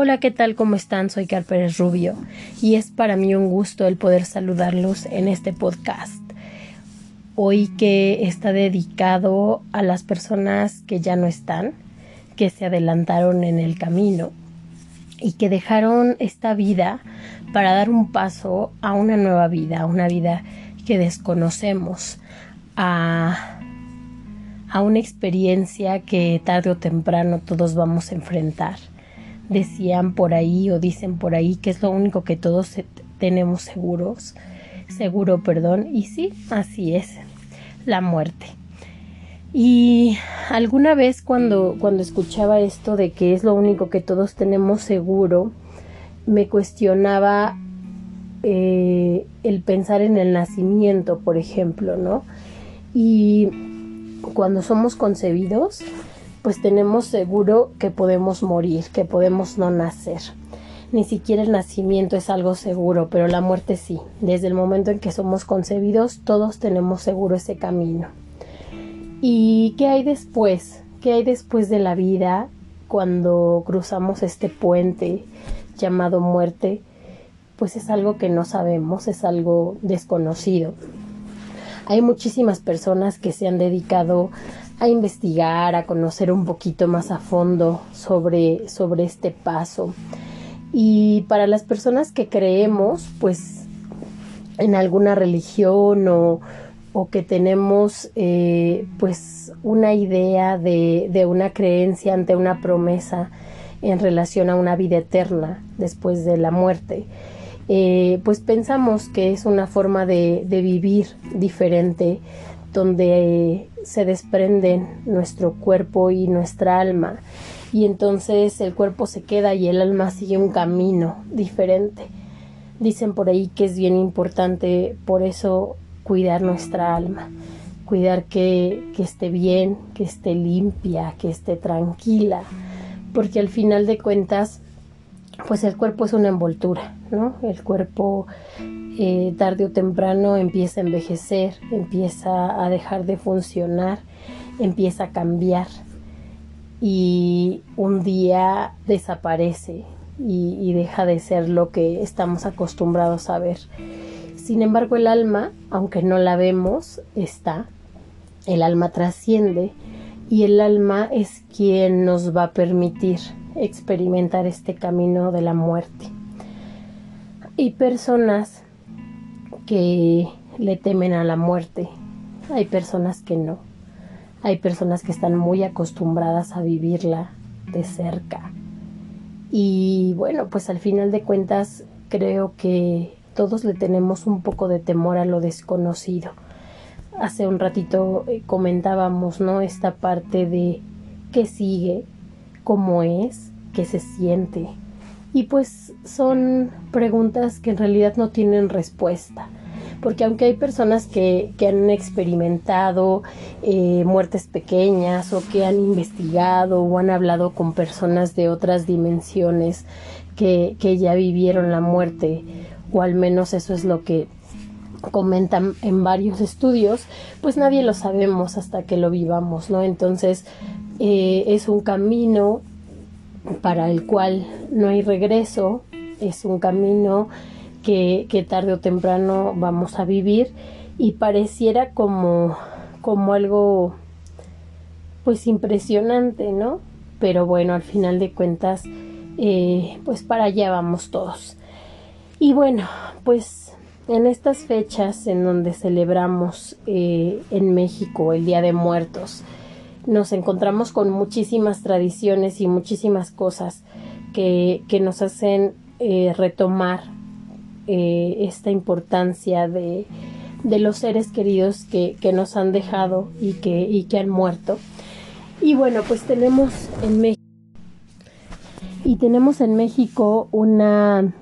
Hola, ¿qué tal? ¿Cómo están? Soy Car Pérez Rubio y es para mí un gusto el poder saludarlos en este podcast. Hoy que está dedicado a las personas que ya no están, que se adelantaron en el camino y que dejaron esta vida para dar un paso a una nueva vida, a una vida que desconocemos, a, a una experiencia que tarde o temprano todos vamos a enfrentar decían por ahí o dicen por ahí que es lo único que todos tenemos seguros, seguro, perdón, y sí, así es, la muerte. Y alguna vez cuando, cuando escuchaba esto de que es lo único que todos tenemos seguro, me cuestionaba eh, el pensar en el nacimiento, por ejemplo, ¿no? Y cuando somos concebidos, pues tenemos seguro que podemos morir, que podemos no nacer. Ni siquiera el nacimiento es algo seguro, pero la muerte sí. Desde el momento en que somos concebidos, todos tenemos seguro ese camino. ¿Y qué hay después? ¿Qué hay después de la vida cuando cruzamos este puente llamado muerte? Pues es algo que no sabemos, es algo desconocido. Hay muchísimas personas que se han dedicado a investigar, a conocer un poquito más a fondo sobre, sobre este paso. Y para las personas que creemos, pues, en alguna religión o, o que tenemos, eh, pues, una idea de, de una creencia ante una promesa en relación a una vida eterna después de la muerte, eh, pues pensamos que es una forma de, vivir diferente donde se desprenden nuestro cuerpo y nuestra alma y entonces el cuerpo se queda y el alma sigue un camino diferente. Dicen por ahí que es bien importante por eso cuidar nuestra alma, cuidar que esté bien, que esté limpia, que esté tranquila, porque al final de cuentas pues el cuerpo es una envoltura, ¿no? El cuerpo eh, tarde o temprano empieza a envejecer, empieza a dejar de funcionar, empieza a cambiar y un día desaparece y, y deja de ser lo que estamos acostumbrados a ver. Sin embargo, el alma, aunque no la vemos, está. El alma trasciende y el alma es quien nos va a permitir experimentar este camino de la muerte. Hay personas que le temen a la muerte, hay personas que no, hay personas que están muy acostumbradas a vivirla de cerca. Y bueno, pues al final de cuentas creo que todos le tenemos un poco de temor a lo desconocido. Hace un ratito eh, comentábamos, ¿no? Esta parte de qué sigue, cómo es, qué se siente. Y pues son preguntas que en realidad no tienen respuesta. Porque aunque hay personas que, que han experimentado eh, muertes pequeñas o que han investigado o han hablado con personas de otras dimensiones que, que ya vivieron la muerte, o al menos eso es lo que comentan en varios estudios, pues nadie lo sabemos hasta que lo vivamos, ¿no? Entonces eh, es un camino para el cual no hay regreso, es un camino que, tarde o temprano vamos a vivir y pareciera como, como algo pues impresionante, ¿no? Pero bueno, al final de cuentas, eh, pues para allá vamos todos. Y bueno, pues en estas fechas en donde celebramos eh, en México el Día de Muertos, nos encontramos con muchísimas tradiciones y muchísimas cosas que, que nos hacen eh, retomar eh, esta importancia de, de, los seres queridos que, que, nos han dejado y que, y que han muerto. Y bueno, pues tenemos en México y tenemos en México una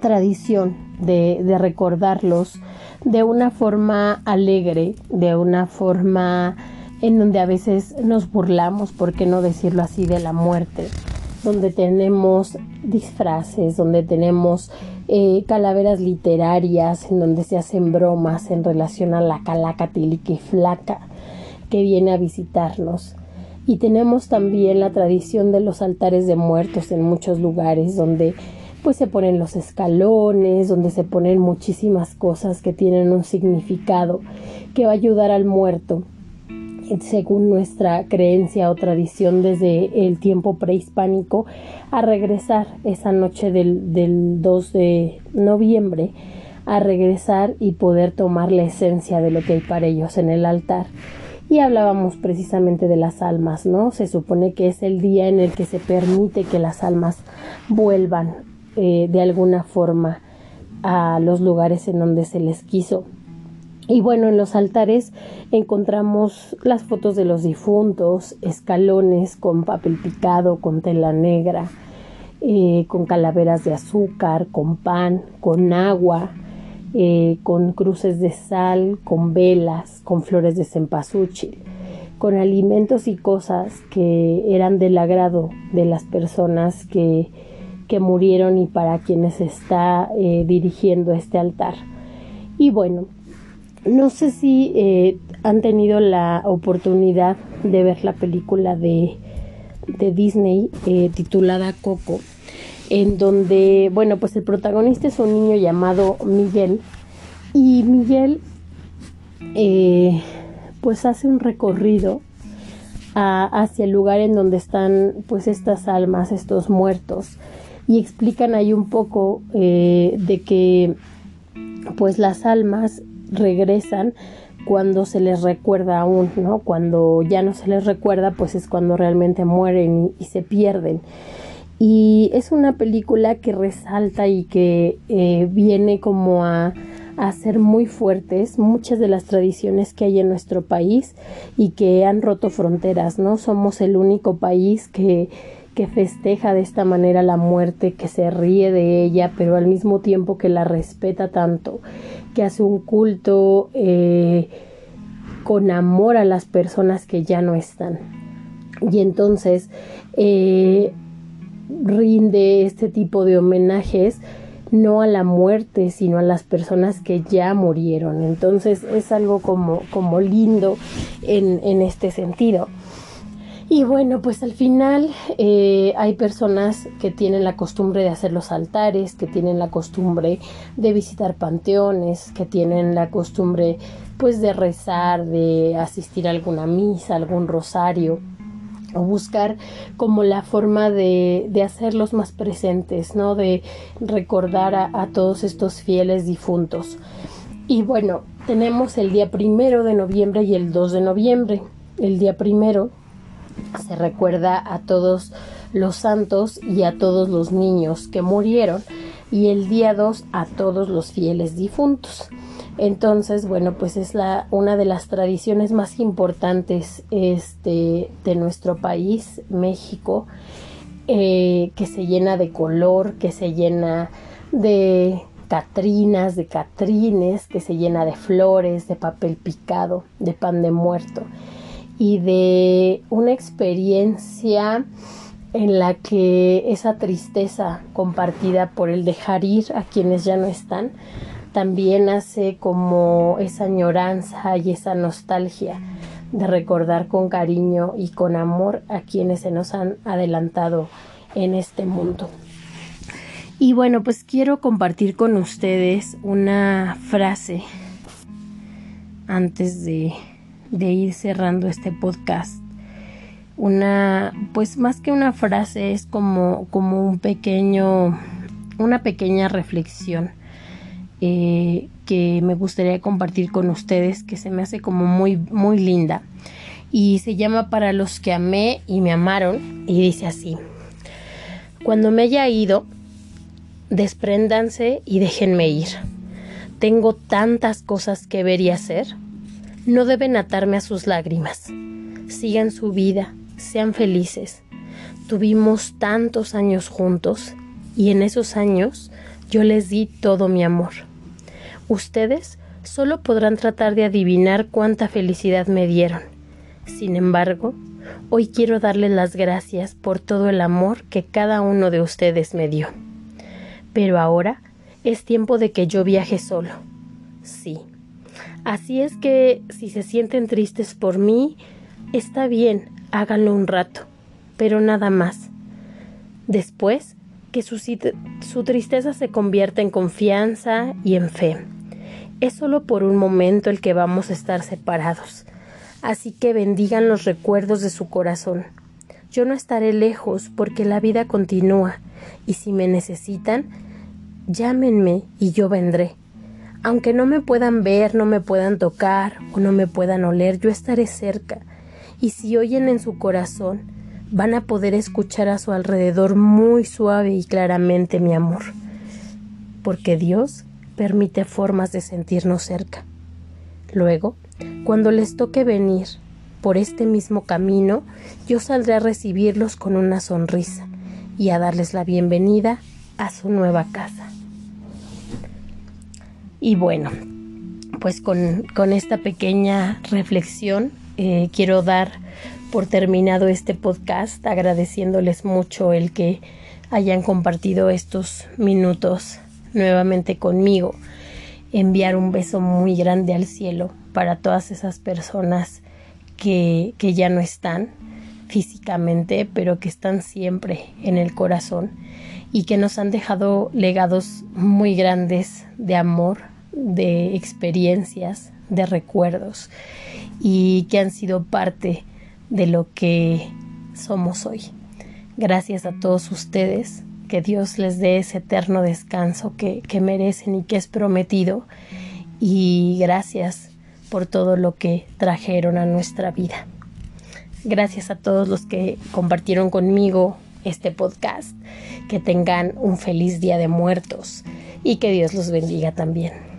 tradición de, de recordarlos de una forma alegre, de una forma en donde a veces nos burlamos, por qué no decirlo así, de la muerte, donde tenemos disfraces, donde tenemos eh, calaveras literarias, en donde se hacen bromas en relación a la calaca y flaca que viene a visitarnos. Y tenemos también la tradición de los altares de muertos en muchos lugares donde pues se ponen los escalones, donde se ponen muchísimas cosas que tienen un significado que va a ayudar al muerto según nuestra creencia o tradición desde el tiempo prehispánico, a regresar esa noche del, del 2 de noviembre, a regresar y poder tomar la esencia de lo que hay para ellos en el altar. Y hablábamos precisamente de las almas, ¿no? Se supone que es el día en el que se permite que las almas vuelvan eh, de alguna forma a los lugares en donde se les quiso. Y bueno, en los altares encontramos las fotos de los difuntos, escalones con papel picado, con tela negra, eh, con calaveras de azúcar, con pan, con agua, eh, con cruces de sal, con velas, con flores de cempasúchil, con alimentos y cosas que eran del agrado de las personas que, que murieron y para quienes está eh, dirigiendo este altar. Y bueno, no sé si eh, han tenido la oportunidad de ver la película de, de Disney titulada Coco en donde, bueno, pues el protagonista es un niño llamado Miguel y Miguel eh, pues hace un recorrido hacia el lugar en donde están pues estas almas, estos muertos y explican ahí un poco eh, de que pues las almas regresan cuando se les recuerda aún, ¿no? Cuando ya no se les recuerda, pues es cuando realmente mueren y se pierden. Y es una película que resalta y que eh, viene como a, a ser muy fuertes muchas de las tradiciones que hay en nuestro país y que han roto fronteras, ¿no? Somos el único país que, que festeja de esta manera la muerte, que se ríe de ella, pero al mismo tiempo que la respeta tanto, que hace un culto eh, con amor a las personas que ya no están. Y entonces, eh, rinde este tipo de homenajes no a la muerte, sino a las personas que ya murieron. Entonces es algo como, como lindo en, en este sentido. Y bueno, pues al final eh, hay personas que tienen la costumbre de hacer los altares, que tienen la costumbre de visitar panteones, que tienen la costumbre pues de rezar, de asistir a alguna misa, algún rosario o buscar como la forma de, de hacerlos más presentes, ¿no? De recordar a, todos estos fieles difuntos. Y bueno, tenemos el día primero de noviembre y el 2 de noviembre. El día primero se recuerda a todos los santos y a todos los niños que murieron y el día 2 a todos los fieles difuntos. Entonces, bueno, pues es una de las tradiciones más importantes este, de nuestro país, México, eh, que se llena de color, que se llena de catrinas, de catrines, que se llena de flores, de papel picado, de pan de muerto y de una experiencia en la que esa tristeza compartida por el dejar ir a quienes ya no están también hace como esa añoranza y esa nostalgia de recordar con cariño y con amor a quienes se nos han adelantado en este mundo. Y bueno, pues quiero compartir con ustedes una frase antes de, de ir cerrando este podcast. Una, pues más que una frase, es como, como un pequeño, una pequeña reflexión eh, que me gustaría compartir con ustedes, que se me hace como muy, muy linda. Y se llama Para los que amé y me amaron. Y dice así, cuando me haya ido, despréndanse y déjenme ir. Tengo tantas cosas que ver y hacer. No deben atarme a sus lágrimas. Sigan su vida, sean felices. Tuvimos tantos años juntos y en esos años yo les di todo mi amor. Ustedes solo podrán tratar de adivinar cuánta felicidad me dieron. Sin embargo, hoy quiero darles las gracias por todo el amor que cada uno de ustedes me dio. Pero ahora es tiempo de que yo viaje solo. Sí. Así es que si se sienten tristes por mí, está bien, háganlo un rato, pero nada más. Después, que su, su tristeza se convierta en confianza y en fe. Es solo por un momento el que vamos a estar separados, así que bendigan los recuerdos de su corazón. Yo no estaré lejos porque la vida continúa, y si me necesitan, llámenme y yo vendré. Aunque no me puedan ver, no me puedan tocar o no me puedan oler, yo estaré cerca. Y si oyen en su corazón, van a poder escuchar a su alrededor muy suave y claramente mi amor. Porque Dios permite formas de sentirnos cerca. Luego, cuando les toque venir por este mismo camino, yo saldré a recibirlos con una sonrisa y a darles la bienvenida a su nueva casa. Y bueno, pues con, esta pequeña reflexión eh, quiero dar por terminado este podcast agradeciéndoles mucho el que hayan compartido estos minutos nuevamente conmigo. Enviar un beso muy grande al cielo para todas esas personas que, que ya no están físicamente, pero que están siempre en el corazón y que nos han dejado legados muy grandes de amor, de experiencias, de recuerdos y que han sido parte de lo que somos hoy. Gracias a todos ustedes, que Dios les dé ese eterno descanso que, que merecen y que es prometido y gracias por todo lo que trajeron a nuestra vida. Gracias a todos los que compartieron conmigo este podcast. Que tengan un feliz día de muertos y que Dios los bendiga también.